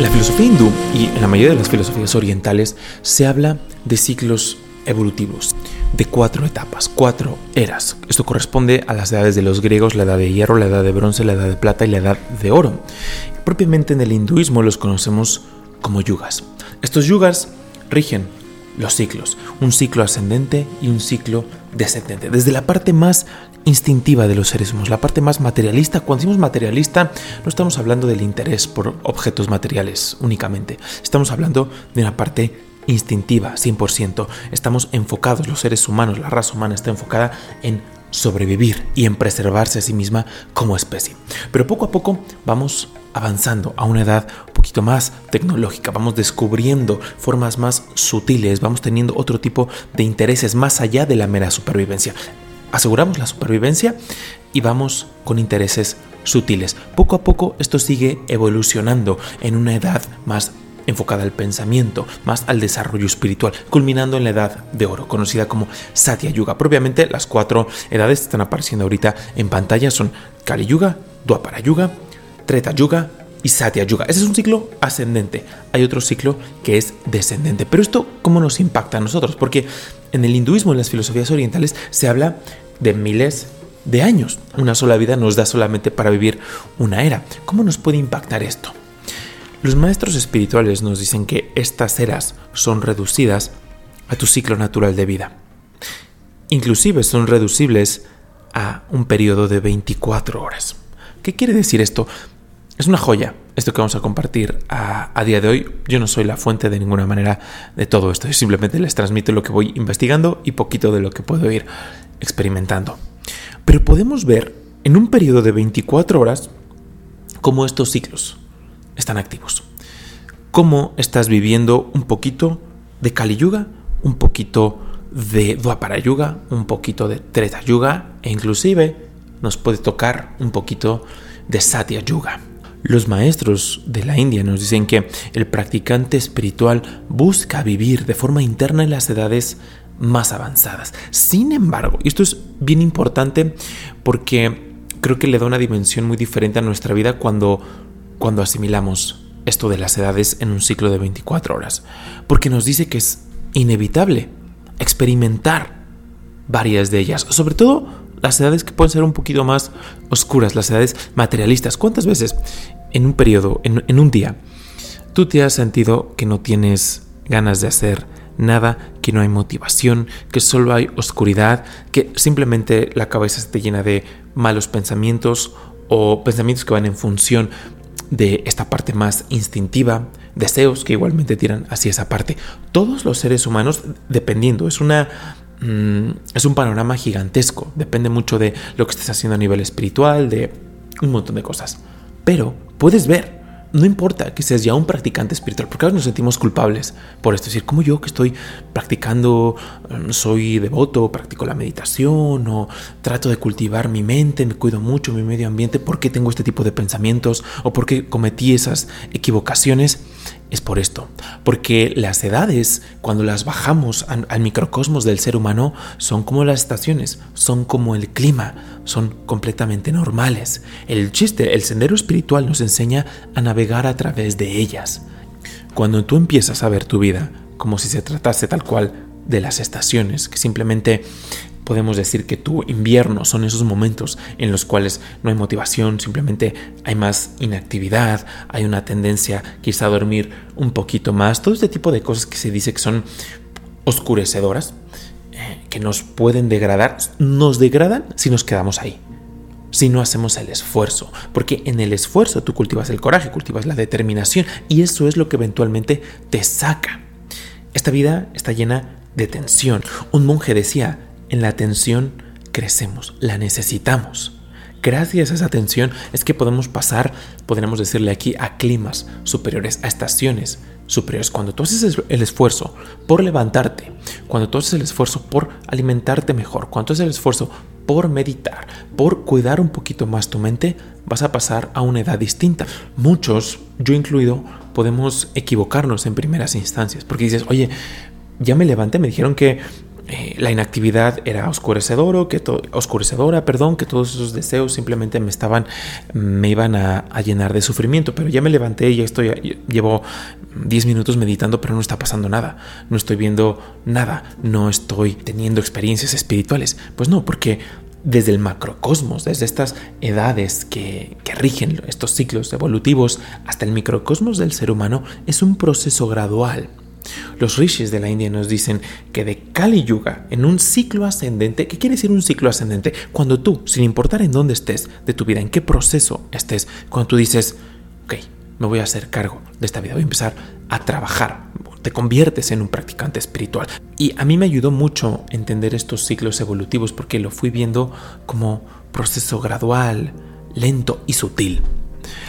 la filosofía hindú y en la mayoría de las filosofías orientales se habla de ciclos evolutivos, de cuatro etapas, cuatro eras. Esto corresponde a las edades de los griegos, la edad de hierro, la edad de bronce, la edad de plata y la edad de oro. Propiamente en el hinduismo los conocemos como yugas. Estos yugas rigen los ciclos, un ciclo ascendente y un ciclo descendente. Desde la parte más instintiva de los seres humanos, la parte más materialista. Cuando decimos materialista, no estamos hablando del interés por objetos materiales únicamente. Estamos hablando de una parte instintiva, 100%. Estamos enfocados, los seres humanos, la raza humana está enfocada en sobrevivir y en preservarse a sí misma como especie. Pero poco a poco vamos avanzando a una edad un poquito más tecnológica, vamos descubriendo formas más sutiles, vamos teniendo otro tipo de intereses más allá de la mera supervivencia aseguramos la supervivencia y vamos con intereses sutiles. Poco a poco esto sigue evolucionando en una edad más enfocada al pensamiento, más al desarrollo espiritual, culminando en la edad de oro, conocida como Satya Yuga. Propiamente las cuatro edades están apareciendo ahorita en pantalla son Kali Yuga, Dwapara Yuga, Treta Yuga y Satya Yuga. Ese es un ciclo ascendente. Hay otro ciclo que es descendente. Pero esto, ¿cómo nos impacta a nosotros? Porque en el hinduismo, en las filosofías orientales, se habla de miles de años. Una sola vida nos da solamente para vivir una era. ¿Cómo nos puede impactar esto? Los maestros espirituales nos dicen que estas eras son reducidas a tu ciclo natural de vida. Inclusive son reducibles a un periodo de 24 horas. ¿Qué quiere decir esto? Es una joya esto que vamos a compartir a, día de hoy. Yo no soy la fuente de ninguna manera de todo esto. Yo simplemente les transmito lo que voy investigando y poquito de lo que puedo ir experimentando. Pero podemos ver en un periodo de 24 horas cómo estos ciclos están activos. Cómo estás viviendo un poquito de Kali Yuga, un poquito de Dwapara Yuga, un poquito de Treta Yuga e inclusive nos puede tocar un poquito de Satya Yuga. Los maestros de la India nos dicen que el practicante espiritual busca vivir de forma interna en las edades más avanzadas. Sin embargo, y esto es bien importante porque creo que le da una dimensión muy diferente a nuestra vida cuando, cuando asimilamos esto de las edades en un ciclo de 24 horas. Porque nos dice que es inevitable experimentar varias de ellas, sobre todo las edades que pueden ser un poquito más oscuras, las edades materialistas. ¿Cuántas veces en un periodo, en, un día, tú te has sentido que no tienes ganas de hacer nada, que no hay motivación, que solo hay oscuridad, que simplemente la cabeza se te llena de malos pensamientos o pensamientos que van en función de esta parte más instintiva, deseos que igualmente tiran hacia esa parte. Todos los seres humanos, dependiendo, es una mm, es un panorama gigantesco, depende mucho de lo que estés haciendo a nivel espiritual, de un montón de cosas. Pero puedes ver no importa que seas ya un practicante espiritual, porque a nos sentimos culpables por esto. Es decir, como yo que estoy practicando, mm, soy devoto, practico la meditación o trato de cultivar mi mente, me cuido mucho mi medio ambiente, ¿por qué tengo este tipo de pensamientos o por qué cometí esas equivocaciones? Es por esto, porque las edades, cuando las bajamos al, microcosmos del ser humano, son como las estaciones, son como el clima, son completamente normales. El chiste, el sendero espiritual nos enseña a navegar a través de ellas. Cuando tú empiezas a ver tu vida como si se tratase tal cual de las estaciones, que simplemente podemos decir que tu invierno son esos momentos en los cuales no hay motivación, simplemente hay más inactividad, hay una tendencia quizá a dormir un poquito más, todo este tipo de cosas que se dice que son oscurecedoras, eh, que nos pueden degradar, nos degradan si nos quedamos ahí si no hacemos el esfuerzo, porque en el esfuerzo tú cultivas el coraje, cultivas la determinación y eso es lo que eventualmente te saca. Esta vida está llena de tensión. Un monje decía, en la atención crecemos, la necesitamos. Gracias a esa atención es que podemos pasar, podríamos decirle aquí, a climas superiores, a estaciones superiores. Cuando tú haces el esfuerzo por levantarte, cuando tú haces el esfuerzo por alimentarte mejor, cuando tú haces el esfuerzo por meditar, por cuidar un poquito más tu mente, vas a pasar a una edad distinta. Muchos, yo incluido, podemos equivocarnos en primeras instancias, porque dices, oye, ya me levanté, me dijeron que eh, la inactividad era oscurecedora, que oscurecedora, perdón, que todos esos deseos simplemente me estaban, me iban a, llenar de sufrimiento. Pero ya me levanté y ya estoy, llevo 10 minutos meditando, pero no está pasando nada. No estoy viendo nada. No estoy teniendo experiencias espirituales. Pues no, porque desde el macrocosmos, desde estas edades que, que, rigen estos ciclos evolutivos hasta el microcosmos del ser humano, es un proceso gradual. Los rishis de la India nos dicen que de Kali Yuga, en un ciclo ascendente, ¿qué quiere decir un ciclo ascendente? Cuando tú, sin importar en dónde estés de tu vida, en qué proceso estés, cuando tú dices, ok, me voy a hacer cargo de esta vida, voy a empezar a trabajar, te conviertes en un practicante espiritual. Y a mí me ayudó mucho entender estos ciclos evolutivos porque lo fui viendo como proceso gradual, lento y sutil.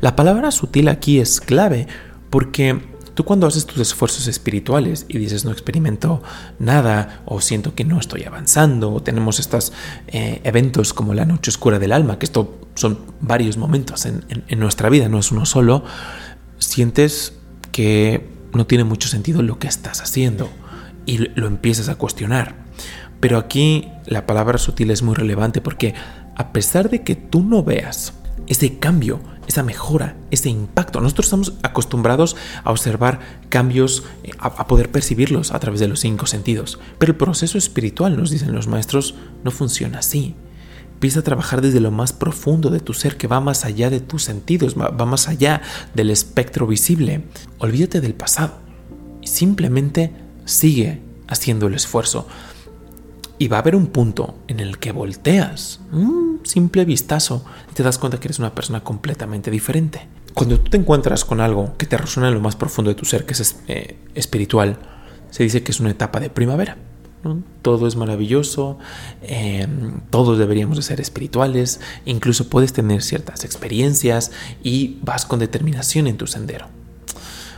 La palabra sutil aquí es clave porque Tú cuando haces tus esfuerzos espirituales y dices no experimento nada o siento que no estoy avanzando o tenemos estos eh, eventos como la noche oscura del alma, que esto son varios momentos en, nuestra vida, no es uno solo, sientes que no tiene mucho sentido lo que estás haciendo y lo empiezas a cuestionar. Pero aquí la palabra sutil es muy relevante porque a pesar de que tú no veas ese cambio, esa mejora, ese impacto. Nosotros estamos acostumbrados a observar cambios, eh, a, poder percibirlos a través de los cinco sentidos. Pero el proceso espiritual, nos dicen los maestros, no funciona así. Empieza a trabajar desde lo más profundo de tu ser, que va más allá de tus sentidos, va más allá del espectro visible. Olvídate del pasado y simplemente sigue haciendo el esfuerzo. Y va a haber un punto en el que volteas, un simple vistazo, y te das cuenta que eres una persona completamente diferente. Cuando tú te encuentras con algo que te resuena en lo más profundo de tu ser, que es eh, espiritual, se dice que es una etapa de primavera. Todo es maravilloso, em, todos deberíamos de ser espirituales, incluso puedes tener ciertas experiencias y vas con determinación en tu sendero.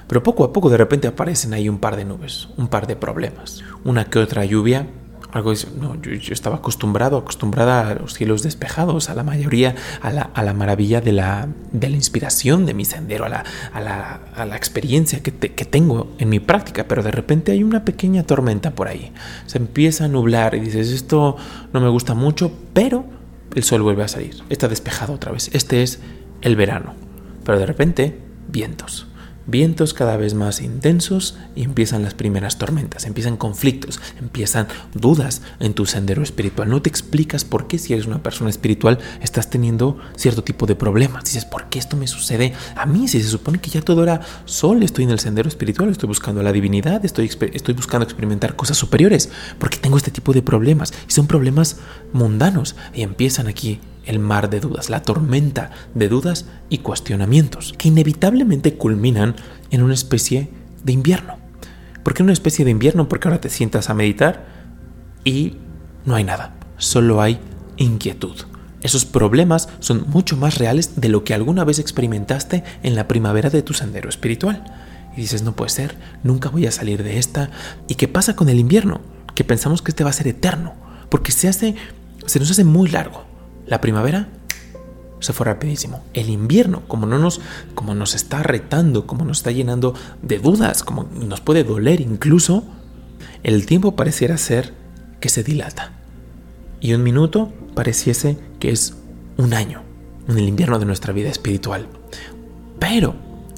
Pero poco a poco de repente aparecen ahí un par de nubes, un par de problemas, una que otra lluvia algo no, yo, estaba acostumbrado, acostumbrada a los cielos despejados, a la mayoría, a la, a la maravilla de la, de la, inspiración de mi sendero, a la, a la, a la experiencia que, tengo en mi práctica, pero de repente hay una pequeña tormenta por ahí. Se empieza a nublar y dices, esto no me gusta mucho, pero el sol vuelve a salir. Está despejado otra vez. Este es el verano. Pero de repente, vientos vientos cada vez más intensos y empiezan las primeras tormentas, empiezan conflictos, empiezan dudas en tu sendero espiritual. No te explicas por qué si eres una persona espiritual estás teniendo cierto tipo de problemas. Dices, ¿por qué esto me sucede a mí? Si se supone que ya todo era sol, estoy en el sendero espiritual, estoy buscando la divinidad, estoy, estoy buscando experimentar cosas superiores, porque tengo este tipo de problemas y son problemas mundanos y empiezan aquí el mar de dudas, la tormenta de dudas y cuestionamientos, que inevitablemente culminan en una especie de invierno. ¿Por qué una especie de invierno? Porque ahora te sientas a meditar y no hay nada, solo hay inquietud. Esos problemas son mucho más reales de lo que alguna vez experimentaste en la primavera de tu sendero espiritual. Y dices, no puede ser, nunca voy a salir de esta. ¿Y qué pasa con el invierno? Que pensamos que este va a ser eterno, porque se hace, se nos hace muy largo. La primavera se fue rapidísimo. El invierno, como no nos, como nos está retando, como nos está llenando de dudas, como nos puede doler incluso, el tiempo pareciera ser que se dilata. Y un minuto pareciese que es un año en el invierno de nuestra vida espiritual. Pero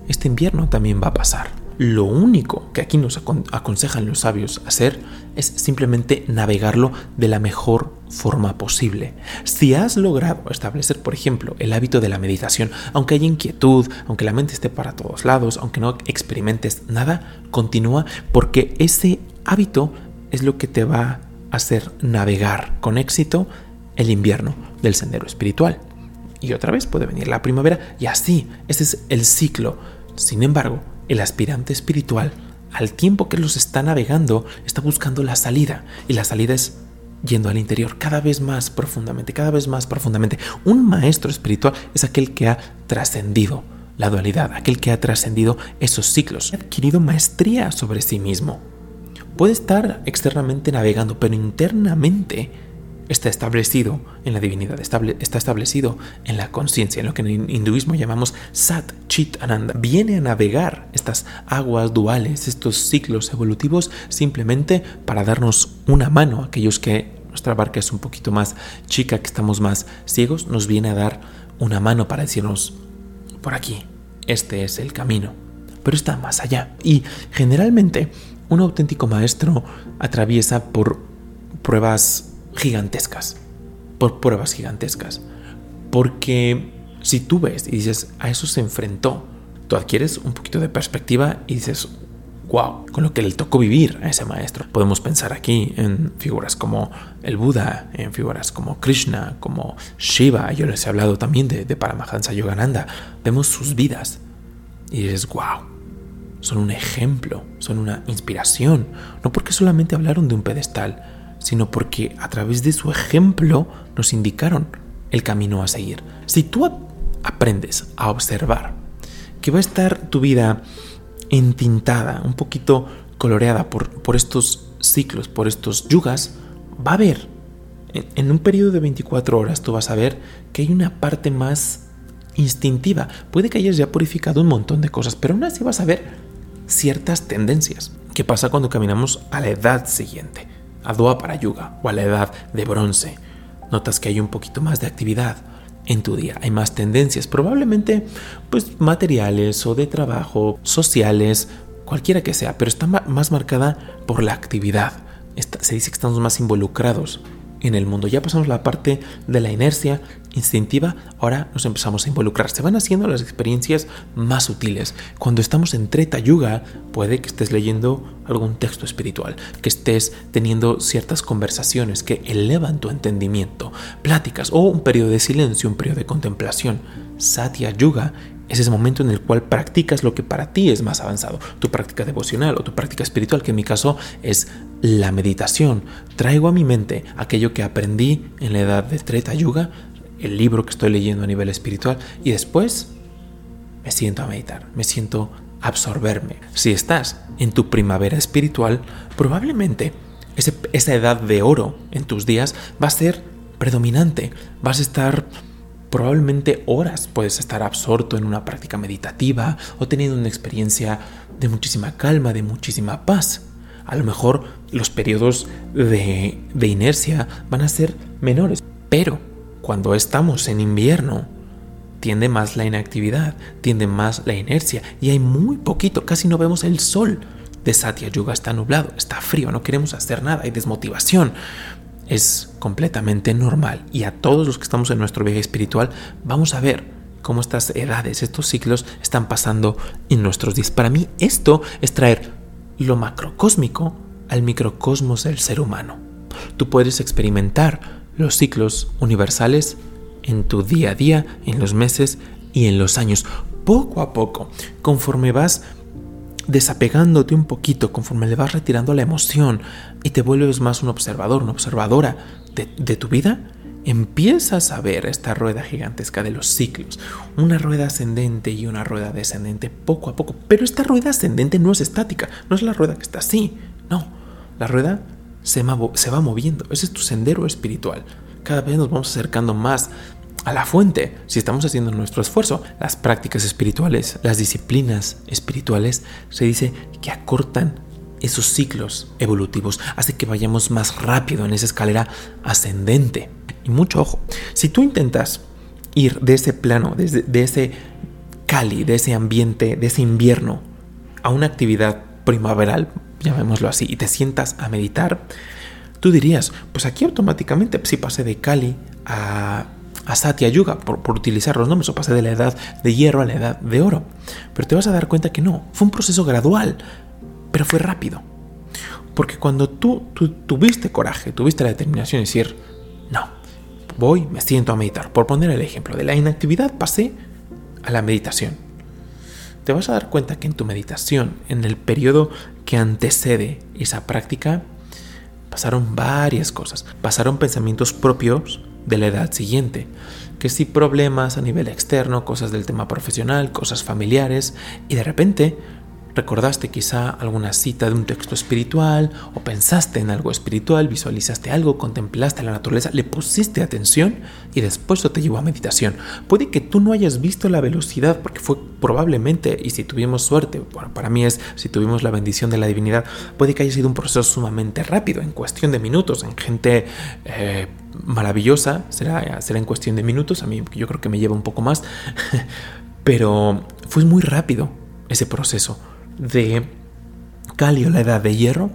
este invierno también va a pasar. Lo único que aquí nos aconsejan los sabios hacer es simplemente navegarlo de la mejor forma posible. Si has logrado establecer, por ejemplo, el hábito de la meditación, aunque haya inquietud, aunque la mente esté para todos lados, aunque no experimentes nada, continúa porque ese hábito es lo que te va a hacer navegar con éxito el invierno del sendero espiritual. Y otra vez puede venir la primavera y así, ese es el ciclo. Sin embargo, el aspirante espiritual, al tiempo que los está navegando, está buscando la salida. Y la salida es yendo al interior cada vez más profundamente, cada vez más profundamente. Un maestro espiritual es aquel que ha trascendido la dualidad, aquel que ha trascendido esos ciclos, ha adquirido maestría sobre sí mismo. Puede estar externamente navegando, pero internamente está establecido en la divinidad, está establecido en la conciencia, en lo que en hinduismo llamamos Sat Chit Ananda. Viene a navegar estas aguas duales, estos ciclos evolutivos, simplemente para darnos una mano a aquellos que nuestra barca es un poquito más chica, que estamos más ciegos, nos viene a dar una mano para decirnos, por aquí, este es el camino. Pero está más allá. Y generalmente un auténtico maestro atraviesa por pruebas gigantescas, por pruebas gigantescas. Porque si tú ves y dices, a eso se enfrentó, tú adquieres un poquito de perspectiva y dices, wow, con lo que le tocó vivir a ese maestro. Podemos pensar aquí en figuras como el Buda, en figuras como Krishna, como Shiva. Yo les he hablado también de, de Paramahansa Yogananda. Vemos sus vidas y dices, wow, son un ejemplo, son una inspiración. No porque solamente hablaron de un pedestal, sino porque a través de su ejemplo nos indicaron el camino a seguir. Si tú aprendes a observar que va a estar tu vida entintada, un poquito coloreada por, por estos ciclos, por estos yugas, va a haber, en, en un periodo de 24 horas tú vas a ver que hay una parte más instintiva. Puede que hayas ya purificado un montón de cosas, pero aún así vas a ver ciertas tendencias. ¿Qué pasa cuando caminamos a la edad siguiente? A para Yuga o a la edad de bronce. Notas que hay un poquito más de actividad en tu día, hay más tendencias, probablemente pues materiales o de trabajo, sociales, cualquiera que sea, pero está más marcada por la actividad. se dice que estamos más involucrados en el mundo. Ya pasamos la parte de la inercia instintiva, ahora nos empezamos a involucrar. Se van haciendo las experiencias más sutiles. Cuando estamos en Treta Yuga, puede que estés leyendo algún texto espiritual, que estés teniendo ciertas conversaciones que elevan tu entendimiento, pláticas o un periodo de silencio, un periodo de contemplación. Satya Yuga es ese momento en el cual practicas lo que para ti es más avanzado, tu práctica devocional o tu práctica espiritual, que en mi caso es la meditación. Traigo a mi mente aquello que aprendí en la edad de Treta Yuga, el libro que estoy leyendo a nivel espiritual, y después me siento a meditar, me siento a absorberme. Si estás en tu primavera espiritual, probablemente esa edad de oro en tus días va a ser predominante, vas a estar probablemente horas puedes estar absorto en una práctica meditativa o teniendo una experiencia de muchísima calma, de muchísima paz. A lo mejor los periodos de, de inercia van a ser menores, pero cuando estamos en invierno, tiende más la inactividad, tiende más la inercia y hay muy poquito, casi no vemos el sol de Satya Yuga, está nublado, está frío, no queremos hacer nada, hay desmotivación es completamente normal y a todos los que estamos en nuestro viaje espiritual vamos a ver cómo estas edades, estos ciclos están pasando en nuestros días. Para mí esto es traer lo macrocósmico al microcosmos del ser humano. Tú puedes experimentar los ciclos universales en tu día a día, en los meses y en los años, poco a poco, conforme vas desapegándote un poquito conforme le vas retirando la emoción y te vuelves más un observador, una observadora de, tu vida, empiezas a ver esta rueda gigantesca de los ciclos, una rueda ascendente y una rueda descendente poco a poco. Pero esta rueda ascendente no es estática, no es la rueda que está así, no, la rueda se, se va moviendo, ese es tu sendero espiritual. Cada vez nos vamos acercando más a la fuente si estamos haciendo nuestro esfuerzo. Las prácticas espirituales, las disciplinas espirituales, se dice que acortan esos ciclos evolutivos, hace que vayamos más rápido en esa escalera ascendente. Y mucho ojo, si tú intentas ir de ese plano, desde, de ese cali, de ese ambiente, de ese invierno, a una actividad primaveral, llamémoslo así, y te sientas a meditar, tú dirías, pues aquí automáticamente si pasé de Cali a a Satya Yuga por, utilizar los nombres o pasé de la edad de hierro a la edad de oro. Pero te vas a dar cuenta que no, fue un proceso gradual, pero fue rápido. Porque cuando tú, tuviste coraje, tuviste la determinación de decir, no, voy, me siento a meditar. Por poner el ejemplo, de la inactividad pasé a la meditación. Te vas a dar cuenta que en tu meditación, en el periodo que antecede esa práctica, pasaron varias cosas. Pasaron pensamientos propios de la edad siguiente, que si problemas a nivel externo, cosas del tema profesional, cosas familiares, y de repente recordaste quizá alguna cita de un texto espiritual o pensaste en algo espiritual, visualizaste algo, contemplaste la naturaleza, le pusiste atención y después eso te llevó a meditación. Puede que tú no hayas visto la velocidad porque fue probablemente, y si tuvimos suerte, bueno, para mí es si tuvimos la bendición de la divinidad, puede que haya sido un proceso sumamente rápido, en cuestión de minutos, en gente... Eh, maravillosa, será, será en cuestión de minutos, a mí yo creo que me lleva un poco más, pero fue muy rápido ese proceso de Cali o la edad de hierro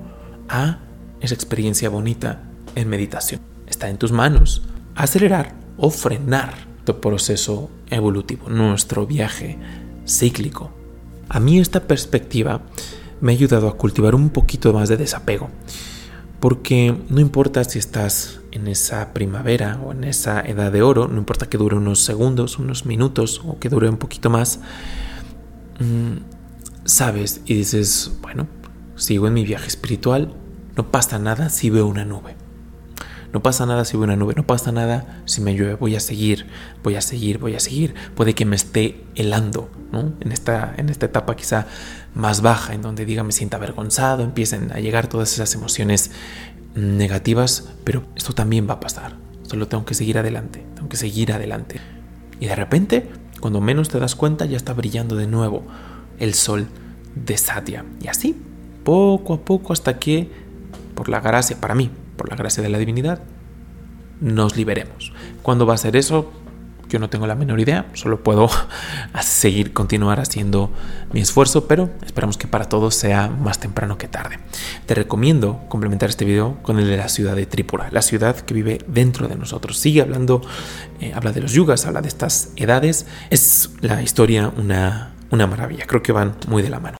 a esa experiencia bonita en meditación. Está en tus manos acelerar o frenar tu proceso evolutivo, nuestro viaje cíclico. A mí esta perspectiva me ha ayudado a cultivar un poquito más de desapego, porque no importa si estás en esa primavera o en esa edad de oro, no importa que dure unos segundos, unos minutos o que dure un poquito más, mm, sabes y dices, bueno, sigo en mi viaje espiritual, no pasa nada si veo una nube. No pasa nada si veo una nube, no pasa nada si me llueve, voy a seguir, voy a seguir, voy a seguir. Puede que me esté helando, ¿no? En esta, en esta etapa quizá más baja, en donde diga me sienta avergonzado, empiecen a llegar todas esas emociones negativas, pero esto también va a pasar. Solo tengo que seguir adelante, tengo que seguir adelante. Y de repente, cuando menos te das cuenta, ya está brillando de nuevo el sol de Satya. Y así, poco a poco, hasta que, por la gracia, para mí, por la gracia de la divinidad, nos liberemos. ¿Cuándo va a ser eso? Yo no tengo la menor idea, solo puedo seguir, continuar haciendo mi esfuerzo, pero esperamos que para todos sea más temprano que tarde. Te recomiendo complementar este video con el de la ciudad de Tripura, la ciudad que vive dentro de nosotros. Sigue hablando, eh, habla de los yugas, habla de estas edades. Es la historia una una maravilla. Creo que van muy de la mano.